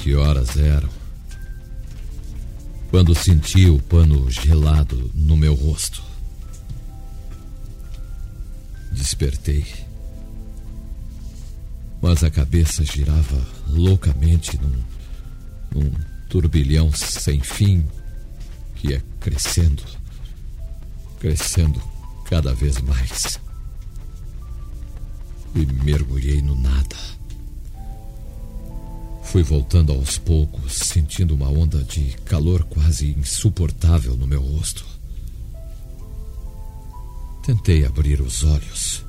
Que horas eram. Quando senti o pano gelado no meu rosto. Despertei. Mas a cabeça girava loucamente num, num turbilhão sem fim que ia crescendo, crescendo cada vez mais. E mergulhei no nada. Fui voltando aos poucos, sentindo uma onda de calor quase insuportável no meu rosto. Tentei abrir os olhos.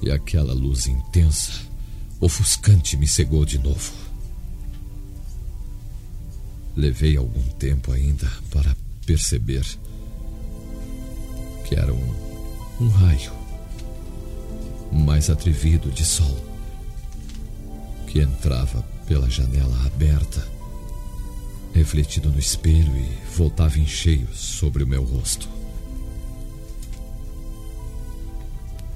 E aquela luz intensa, ofuscante, me cegou de novo. Levei algum tempo ainda para perceber que era um, um raio mais atrevido de sol que entrava pela janela aberta, refletido no espelho e voltava em cheio sobre o meu rosto.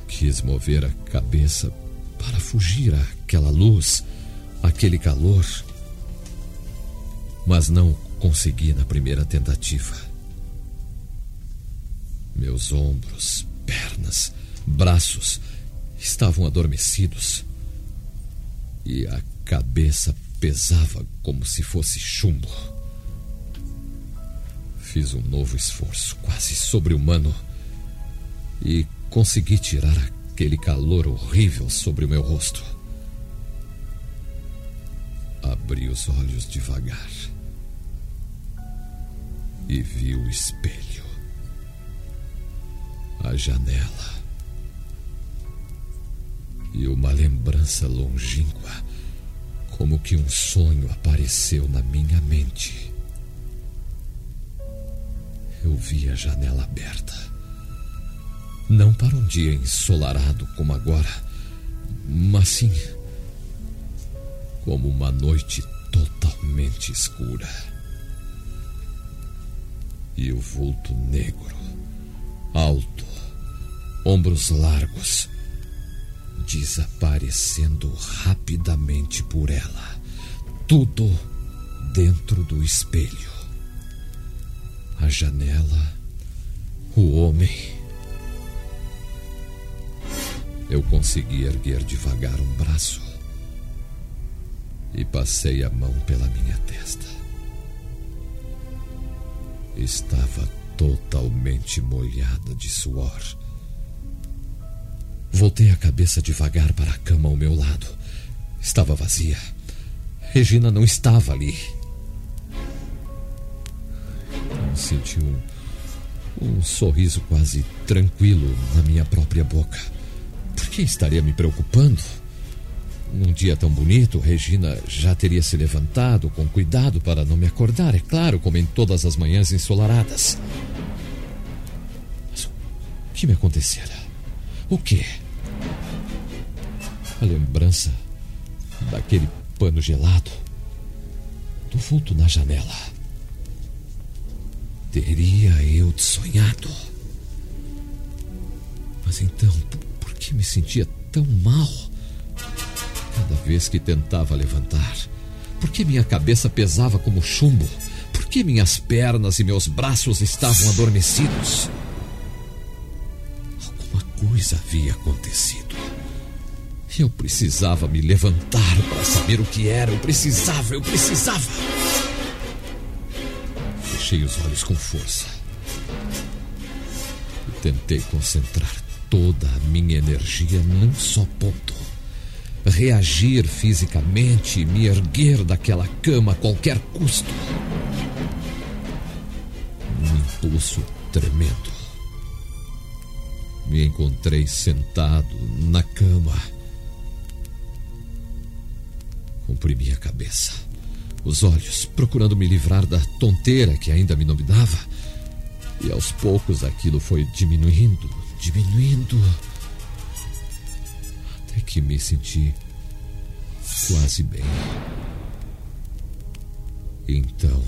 Quis mover a cabeça para fugir àquela luz, aquele calor, mas não consegui na primeira tentativa. Meus ombros, pernas, braços estavam adormecidos e a cabeça pesava como se fosse chumbo. Fiz um novo esforço, quase sobre-humano, e consegui tirar aquele calor horrível sobre o meu rosto. Abri os olhos devagar e vi o espelho, a janela e uma lembrança longínqua, como que um sonho apareceu na minha mente. Eu vi a janela aberta. Não para um dia ensolarado como agora, mas sim como uma noite totalmente escura. E o vulto negro, alto, ombros largos, desaparecendo rapidamente por ela. Tudo dentro do espelho. A janela, o homem. Eu consegui erguer devagar um braço e passei a mão pela minha testa. Estava totalmente molhada de suor. Voltei a cabeça devagar para a cama ao meu lado. Estava vazia. Regina não estava ali. Eu senti um, um sorriso quase tranquilo na minha própria boca. Por que estaria me preocupando? Num dia tão bonito, Regina já teria se levantado com cuidado para não me acordar, é claro, como em todas as manhãs ensolaradas. Mas o que me acontecera? O quê? A lembrança daquele pano gelado, do vulto na janela. Teria eu sonhado? Mas então, por que me sentia tão mal? Cada vez que tentava levantar, por que minha cabeça pesava como chumbo? Por que minhas pernas e meus braços estavam adormecidos? Alguma coisa havia acontecido. Eu precisava me levantar para saber o que era. Eu precisava, eu precisava. Fechei os olhos com força. E tentei concentrar toda a minha energia num só ponto. Reagir fisicamente e me erguer daquela cama a qualquer custo. pulso tremendo. Me encontrei sentado na cama. Comprimi a cabeça, os olhos, procurando me livrar da tonteira que ainda me dominava. E aos poucos aquilo foi diminuindo, diminuindo. Até que me senti quase bem. Então,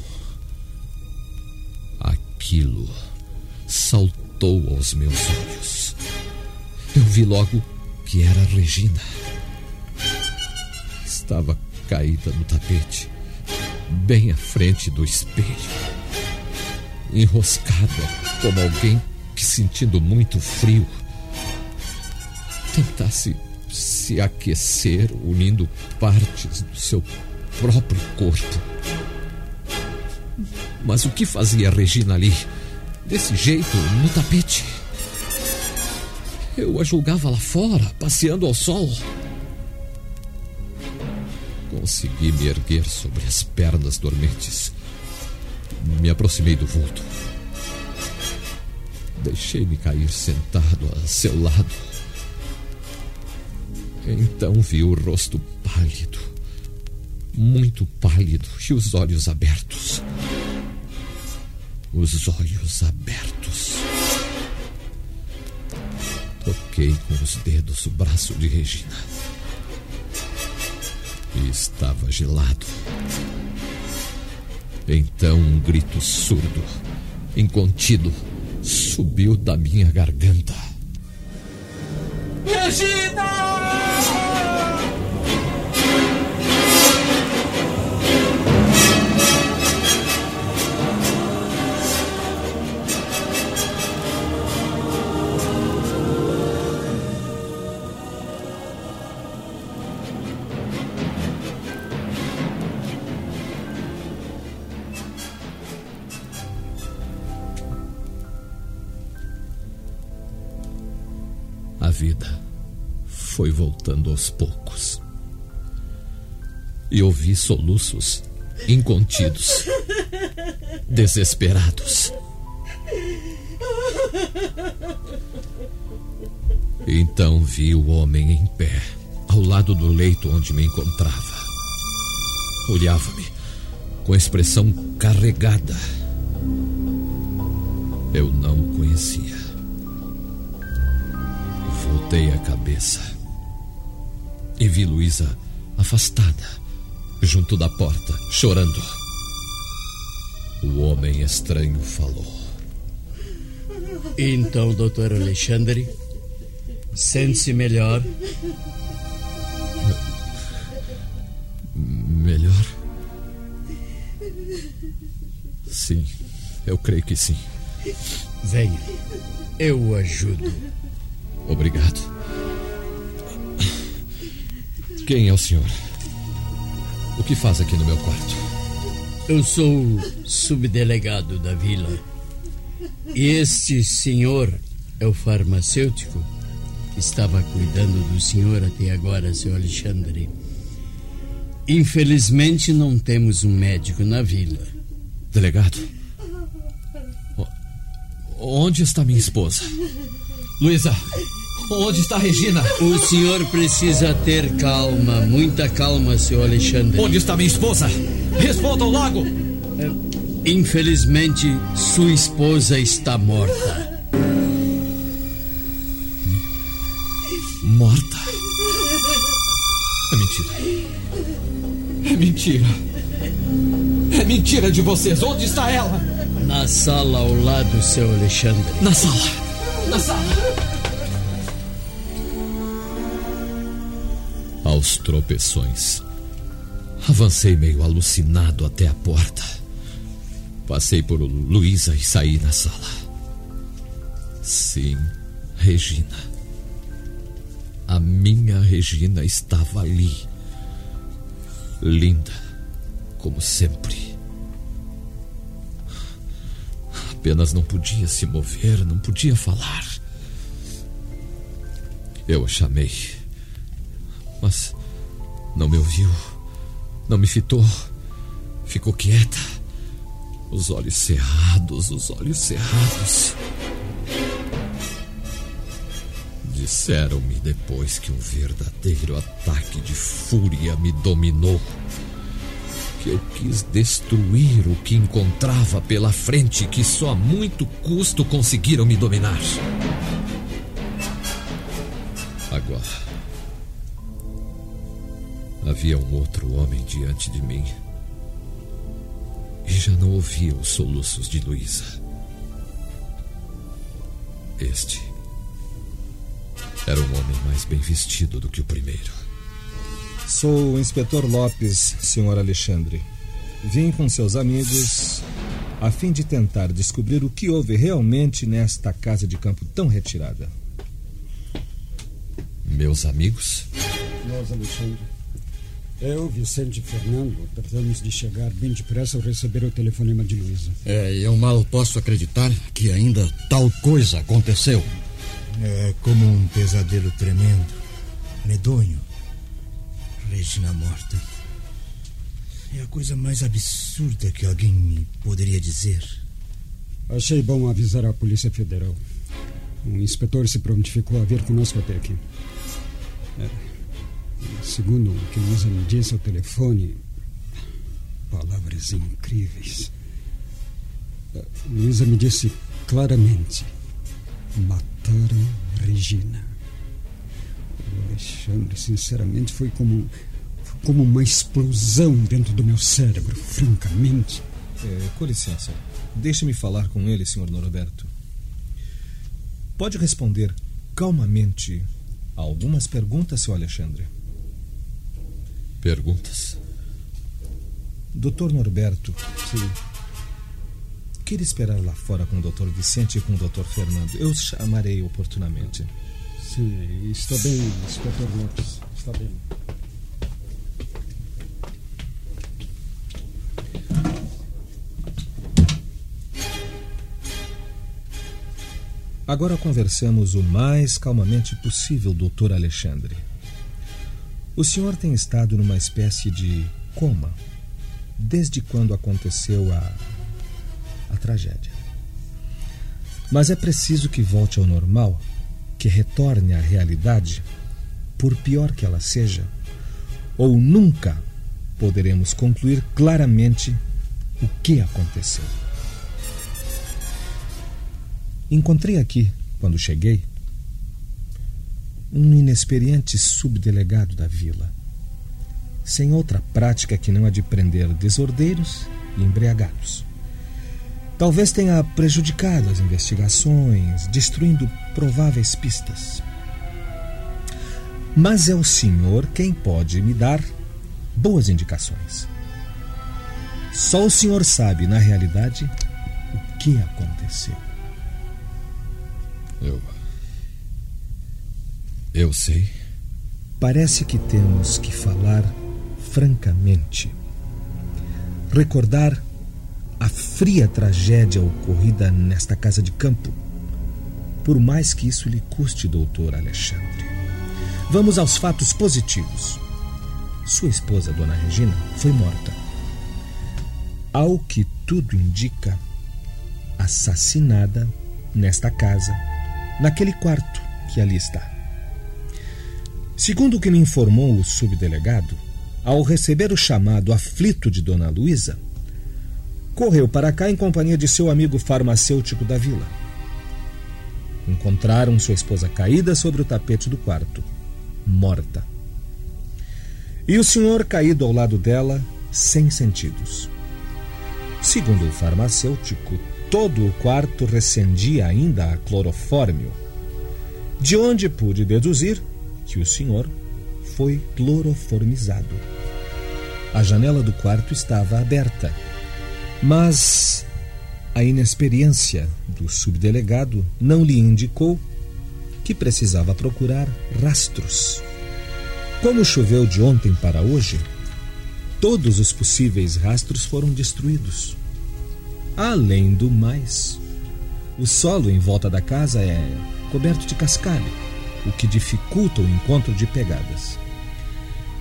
aquilo saltou aos meus olhos. Eu vi logo que era Regina. Estava caída no tapete, bem à frente do espelho. Enroscada como alguém que, sentindo muito frio, tentasse se aquecer unindo partes do seu próprio corpo. Mas o que fazia Regina ali, desse jeito, no tapete? Eu a julgava lá fora, passeando ao sol. Consegui me erguer sobre as pernas dormentes. Me aproximei do vulto. Deixei-me cair sentado a seu lado. Então vi o rosto pálido, muito pálido, e os olhos abertos. Os olhos abertos. Toquei com os dedos o braço de Regina. E estava gelado. Então um grito surdo, incontido, subiu da minha garganta. Regina! Aos poucos. E ouvi soluços incontidos, desesperados. Então vi o homem em pé, ao lado do leito onde me encontrava. Olhava-me com expressão carregada. Eu não o conhecia. Voltei a cabeça e vi Luísa afastada, junto da porta, chorando. O homem estranho falou. Então, doutor Alexandre, sente-se melhor? Melhor? Sim, eu creio que sim. Venha, eu o ajudo. Obrigado. Quem é o senhor? O que faz aqui no meu quarto? Eu sou o subdelegado da vila. E este senhor é o farmacêutico que estava cuidando do senhor até agora, seu Alexandre. Infelizmente não temos um médico na vila. Delegado? Onde está minha esposa? Luísa, onde está Regina? O senhor precisa ter calma, muita calma, seu Alexandre. Onde está minha esposa? Respondam logo! Infelizmente, sua esposa está morta. Morta? É mentira. É mentira. É mentira de vocês. Onde está ela? Na sala ao lado, seu Alexandre. Na sala. Na sala. Aos tropeções. Avancei meio alucinado até a porta. Passei por Luísa e saí na sala. Sim, Regina. A minha Regina estava ali. Linda, como sempre. Apenas não podia se mover, não podia falar. Eu a chamei, mas não me ouviu, não me fitou, ficou quieta, Os olhos cerrados, os olhos cerrados. Disseram-me depois que um verdadeiro ataque de fúria me dominou. Que eu quis destruir o que encontrava pela frente, que só a muito custo conseguiram me dominar. Agora. Havia um outro homem diante de mim. E já não ouvia os soluços de Luísa. Este era um homem mais bem vestido do que o primeiro. Sou o inspetor Lopes, senhor Alexandre. Vim com seus amigos a fim de tentar descobrir o que houve realmente nesta casa de campo tão retirada. Meus amigos? Nós, Alexandre. Eu, Vicente e Fernando, tratamos de chegar bem depressa ao receber o telefonema de Luísa. É, eu mal posso acreditar que ainda tal coisa aconteceu. É como um pesadelo tremendo, medonho. Regina morta. É a coisa mais absurda que alguém me poderia dizer. Achei bom avisar a Polícia Federal. O inspetor se prontificou a vir conosco até aqui. É, segundo o que Luísa me disse ao telefone, palavras incríveis. Luísa me disse claramente: mataram Regina. O Alexandre, sinceramente, foi como, foi como uma explosão dentro do meu cérebro, francamente. É, com licença. Deixe-me falar com ele, senhor Norberto. Pode responder calmamente a algumas perguntas, seu Alexandre? Perguntas? Doutor Norberto. Sim. Queira esperar lá fora com o doutor Vicente e com o doutor Fernando. Eu os chamarei oportunamente. Sim, está bem, inspetor Lopes. Está bem. Agora conversamos o mais calmamente possível, doutor Alexandre. O senhor tem estado numa espécie de coma desde quando aconteceu a, a tragédia. Mas é preciso que volte ao normal, que retorne à realidade, por pior que ela seja, ou nunca poderemos concluir claramente o que aconteceu. Encontrei aqui, quando cheguei, um inexperiente subdelegado da vila, sem outra prática que não a de prender desordeiros e embriagados. Talvez tenha prejudicado as investigações, destruindo prováveis pistas. Mas é o senhor quem pode me dar boas indicações. Só o senhor sabe, na realidade, o que aconteceu. Eu. Eu sei. Parece que temos que falar francamente. Recordar a fria tragédia ocorrida nesta casa de campo. Por mais que isso lhe custe, doutor Alexandre. Vamos aos fatos positivos. Sua esposa, Dona Regina, foi morta. Ao que tudo indica, assassinada nesta casa naquele quarto que ali está. Segundo o que me informou o subdelegado, ao receber o chamado aflito de Dona Luísa, correu para cá em companhia de seu amigo farmacêutico da vila. Encontraram sua esposa caída sobre o tapete do quarto, morta. E o senhor caído ao lado dela, sem sentidos. Segundo o farmacêutico, todo o quarto recendia ainda a clorofórmio, de onde pude deduzir que o senhor foi cloroformizado. A janela do quarto estava aberta, mas a inexperiência do subdelegado não lhe indicou que precisava procurar rastros. Como choveu de ontem para hoje, todos os possíveis rastros foram destruídos. Além do mais, o solo em volta da casa é coberto de cascalho, o que dificulta o encontro de pegadas.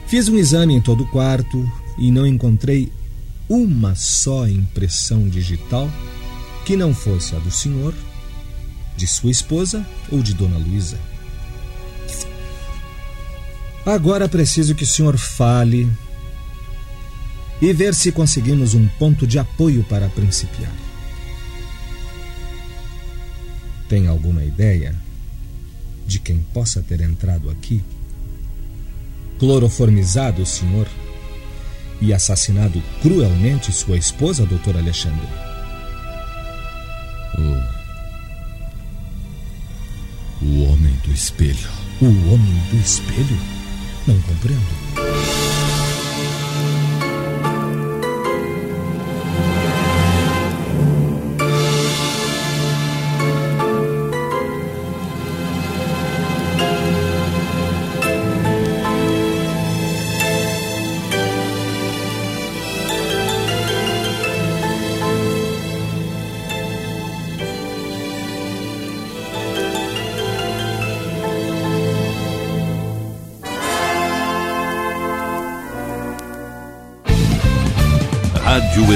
Fiz um exame em todo o quarto e não encontrei uma só impressão digital que não fosse a do senhor, de sua esposa ou de Dona Luísa. Agora preciso que o senhor fale e ver se conseguimos um ponto de apoio para principiar. Tem alguma ideia de quem possa ter entrado aqui? Cloroformizado o senhor e assassinado cruelmente sua esposa, doutor Alexandre? O, o homem do espelho. O homem do espelho? Não compreendo.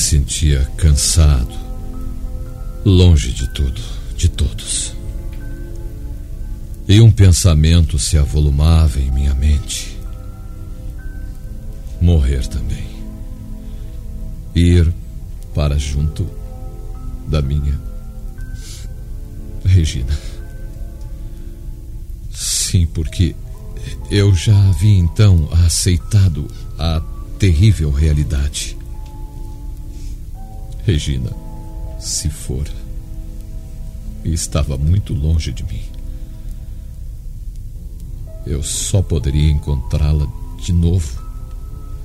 sentia cansado, longe de tudo, de todos. E um pensamento se avolumava em minha mente. morrer também. Ir para junto da minha Regina. Sim, porque eu já havia então aceitado a terrível realidade. Regina, se fora, estava muito longe de mim. Eu só poderia encontrá-la de novo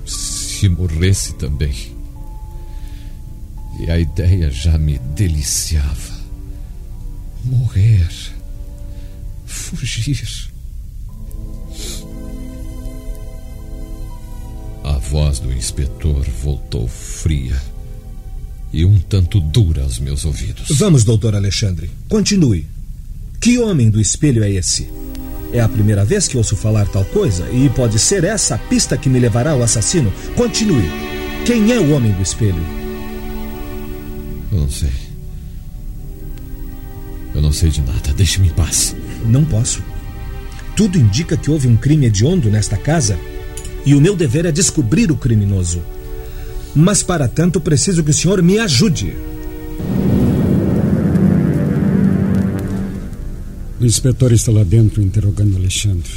se morresse também. E a ideia já me deliciava. Morrer. Fugir. A voz do inspetor voltou fria e um tanto dura aos meus ouvidos. Vamos, doutor Alexandre. Continue. Que homem do espelho é esse? É a primeira vez que ouço falar tal coisa e pode ser essa a pista que me levará ao assassino. Continue. Quem é o homem do espelho? Eu não sei. Eu não sei de nada. Deixe-me em paz. Não posso. Tudo indica que houve um crime hediondo nesta casa e o meu dever é descobrir o criminoso. Mas para tanto preciso que o senhor me ajude. O inspetor está lá dentro interrogando Alexandre.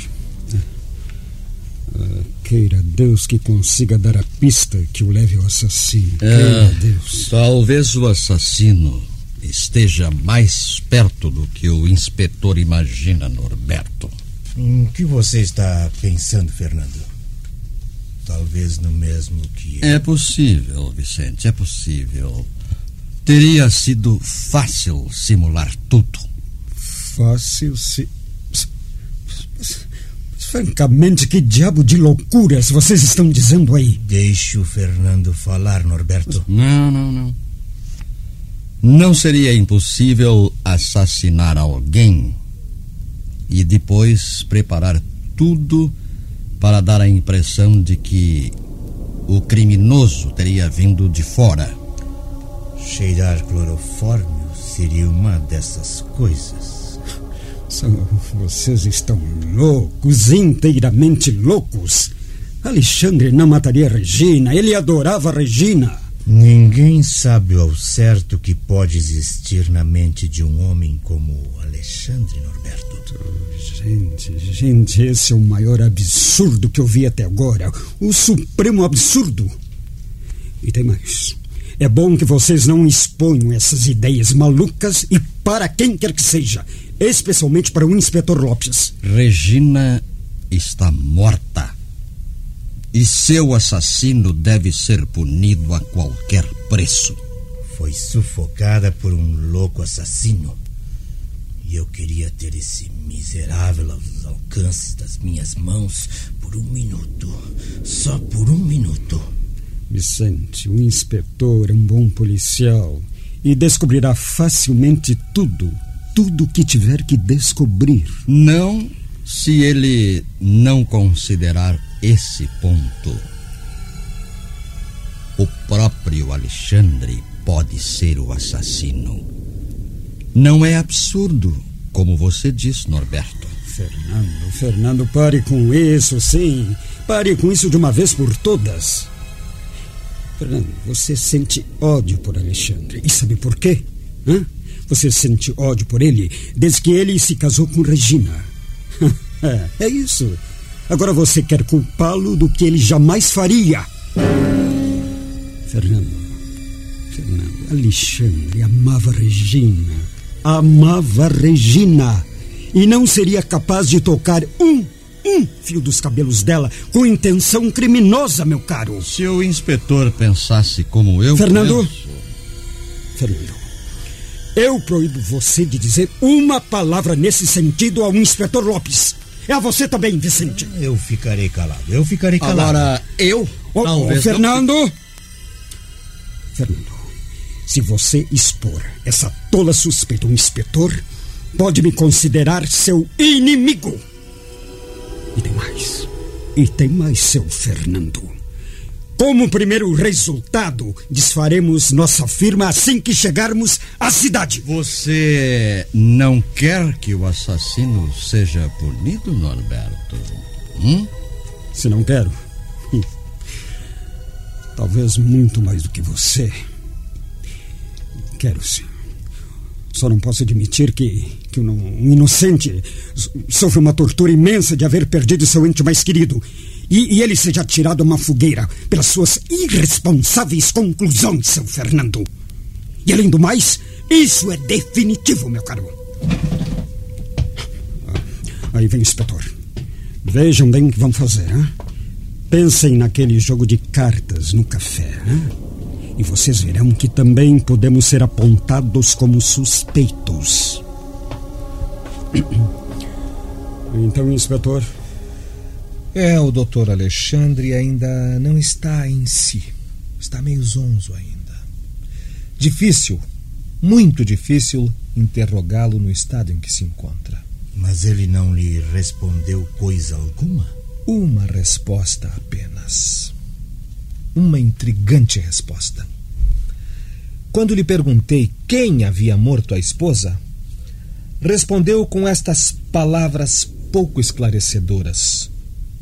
Ah, queira Deus que consiga dar a pista que o leve ao assassino. É, queira Deus. Talvez o assassino esteja mais perto do que o inspetor imagina, Norberto. O que você está pensando, Fernando? Talvez no mesmo que. É possível, Vicente, é possível. Teria sido fácil simular tudo. Fácil se. Francamente, que diabo de loucuras vocês estão dizendo aí? Deixe o Fernando falar, Norberto. Não, não, não. Não seria impossível assassinar alguém e depois preparar tudo para dar a impressão de que o criminoso teria vindo de fora. Cheirar clorofórmio seria uma dessas coisas. Vocês estão loucos, inteiramente loucos. Alexandre não mataria Regina, ele adorava Regina. Ninguém sabe ao certo o que pode existir na mente de um homem como Alexandre Norberto. Gente, gente, esse é o maior absurdo que eu vi até agora. O supremo absurdo. E tem mais. É bom que vocês não exponham essas ideias malucas e para quem quer que seja, especialmente para o inspetor Lopes. Regina está morta. E seu assassino deve ser punido a qualquer preço. Foi sufocada por um louco assassino. E eu queria ter esse miserável aos alcances das minhas mãos por um minuto. Só por um minuto. Vicente, o inspetor é um bom policial e descobrirá facilmente tudo, tudo o que tiver que descobrir. Não se ele não considerar esse ponto. O próprio Alexandre pode ser o assassino. Não é absurdo, como você diz, Norberto. Fernando, Fernando, pare com isso, sim. Pare com isso de uma vez por todas. Fernando, você sente ódio por Alexandre. E sabe por quê? Hã? Você sente ódio por ele desde que ele se casou com Regina. é, isso. Agora você quer culpá-lo do que ele jamais faria. Fernando, Fernando, Alexandre amava Regina. Amava Regina. E não seria capaz de tocar um, um fio dos cabelos dela com intenção criminosa, meu caro. Se o inspetor pensasse como eu. Fernando? penso- Fernando, eu proíbo você de dizer uma palavra nesse sentido ao inspetor Lopes. É a você também, Vicente. Eu ficarei calado. Eu ficarei calado. Agora, eu. Ô, ô, talvez não- Fernando! Fernando, se você expor essa tola suspeita ao inspetor, pode me considerar seu inimigo. E tem mais. E tem mais, seu Fernando. Como primeiro resultado, desfaremos nossa firma assim que chegarmos à cidade. Você não quer que o assassino seja punido, Norberto? Hum? Se não quero. hum, Talvez muito mais do que você. Quero sim. Só não posso admitir que, que um, um inocente sofre uma tortura imensa de haver perdido seu ente mais querido. E, e ele seja tirado a uma fogueira pelas suas irresponsáveis conclusões, seu Fernando. E além do mais, isso é definitivo, meu caro. Ah, aí vem o inspetor. Vejam bem o que vão fazer, hein? Pensem naquele jogo de cartas no café, hein? E vocês verão que também podemos ser apontados como suspeitos. Então, inspetor. É, o doutor Alexandre ainda não está em si. Está meio zonzo ainda. Difícil, muito difícil interrogá-lo no estado em que se encontra. Mas ele não lhe respondeu coisa alguma? Uma resposta apenas. Uma intrigante resposta. Quando lhe perguntei quem havia morto a esposa, respondeu com estas palavras pouco esclarecedoras: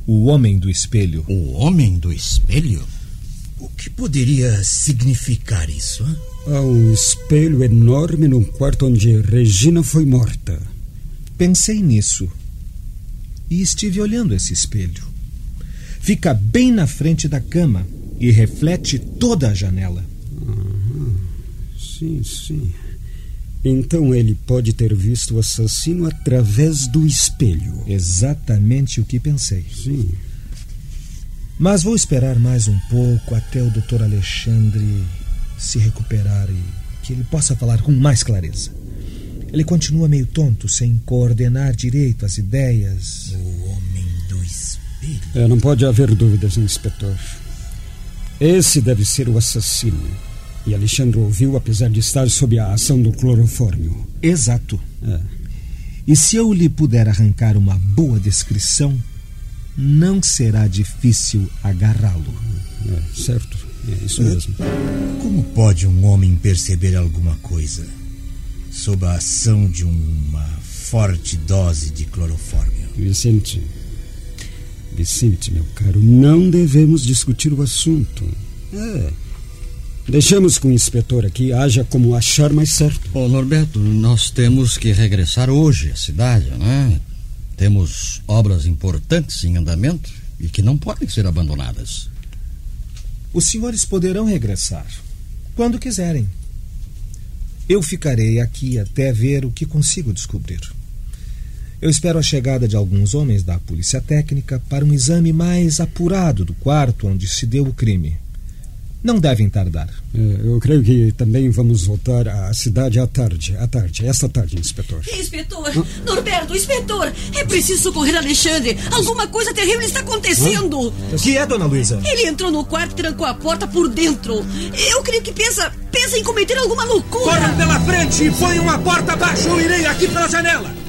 O homem do espelho. O homem do espelho? O que poderia significar isso? Hein? Há um espelho enorme no quarto onde Regina foi morta. Pensei nisso e estive olhando esse espelho. Fica bem na frente da cama e reflete toda a janela. Uhum. Sim, sim. Então ele pode ter visto o assassino através do espelho. Exatamente o que pensei. Sim. Mas vou esperar mais um pouco até o Dr. Alexandre se recuperar e que ele possa falar com mais clareza. Ele continua meio tonto, sem coordenar direito as ideias. O homem do espelho. É, não pode haver dúvidas, inspetor. Esse deve ser o assassino. E Alexandre ouviu, apesar de estar sob a ação do clorofórmio. Exato. É. E se eu lhe puder arrancar uma boa descrição, não será difícil agarrá-lo. É, certo. É isso mesmo. Como pode um homem perceber alguma coisa sob a ação de uma forte dose de clorofórmio? Vicente. Vicente, meu caro, não devemos discutir o assunto. É. Deixamos que o inspetor aqui haja como achar mais certo. Ô, Norberto, nós temos que regressar hoje à cidade, né? Temos obras importantes em andamento e que não podem ser abandonadas. Os senhores poderão regressar quando quiserem. Eu ficarei aqui até ver o que consigo descobrir. Eu espero a chegada de alguns homens da Polícia Técnica para um exame mais apurado do quarto onde se deu o crime. Não devem tardar. É, eu creio que também vamos voltar à cidade à tarde. À tarde, esta tarde, inspetor. Inspetor! Norberto, inspetor! É preciso socorrer Alexandre! Alguma coisa terrível está acontecendo! O que é, dona Luísa? Ele entrou no quarto e trancou a porta por dentro. Eu creio que pensa, pensa em cometer alguma loucura. Corram pela frente e ponham a porta abaixo. Eu irei aqui pela janela.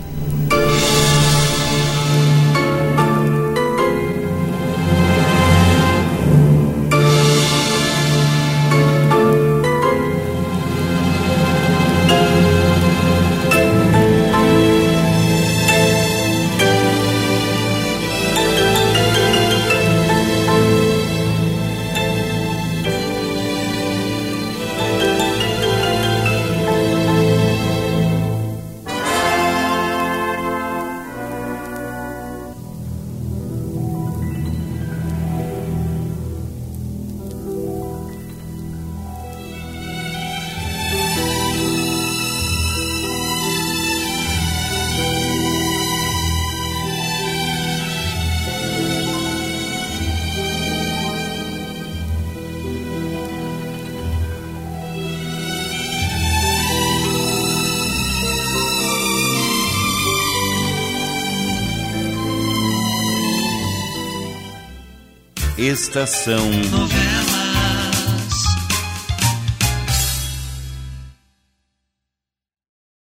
Estação Novela.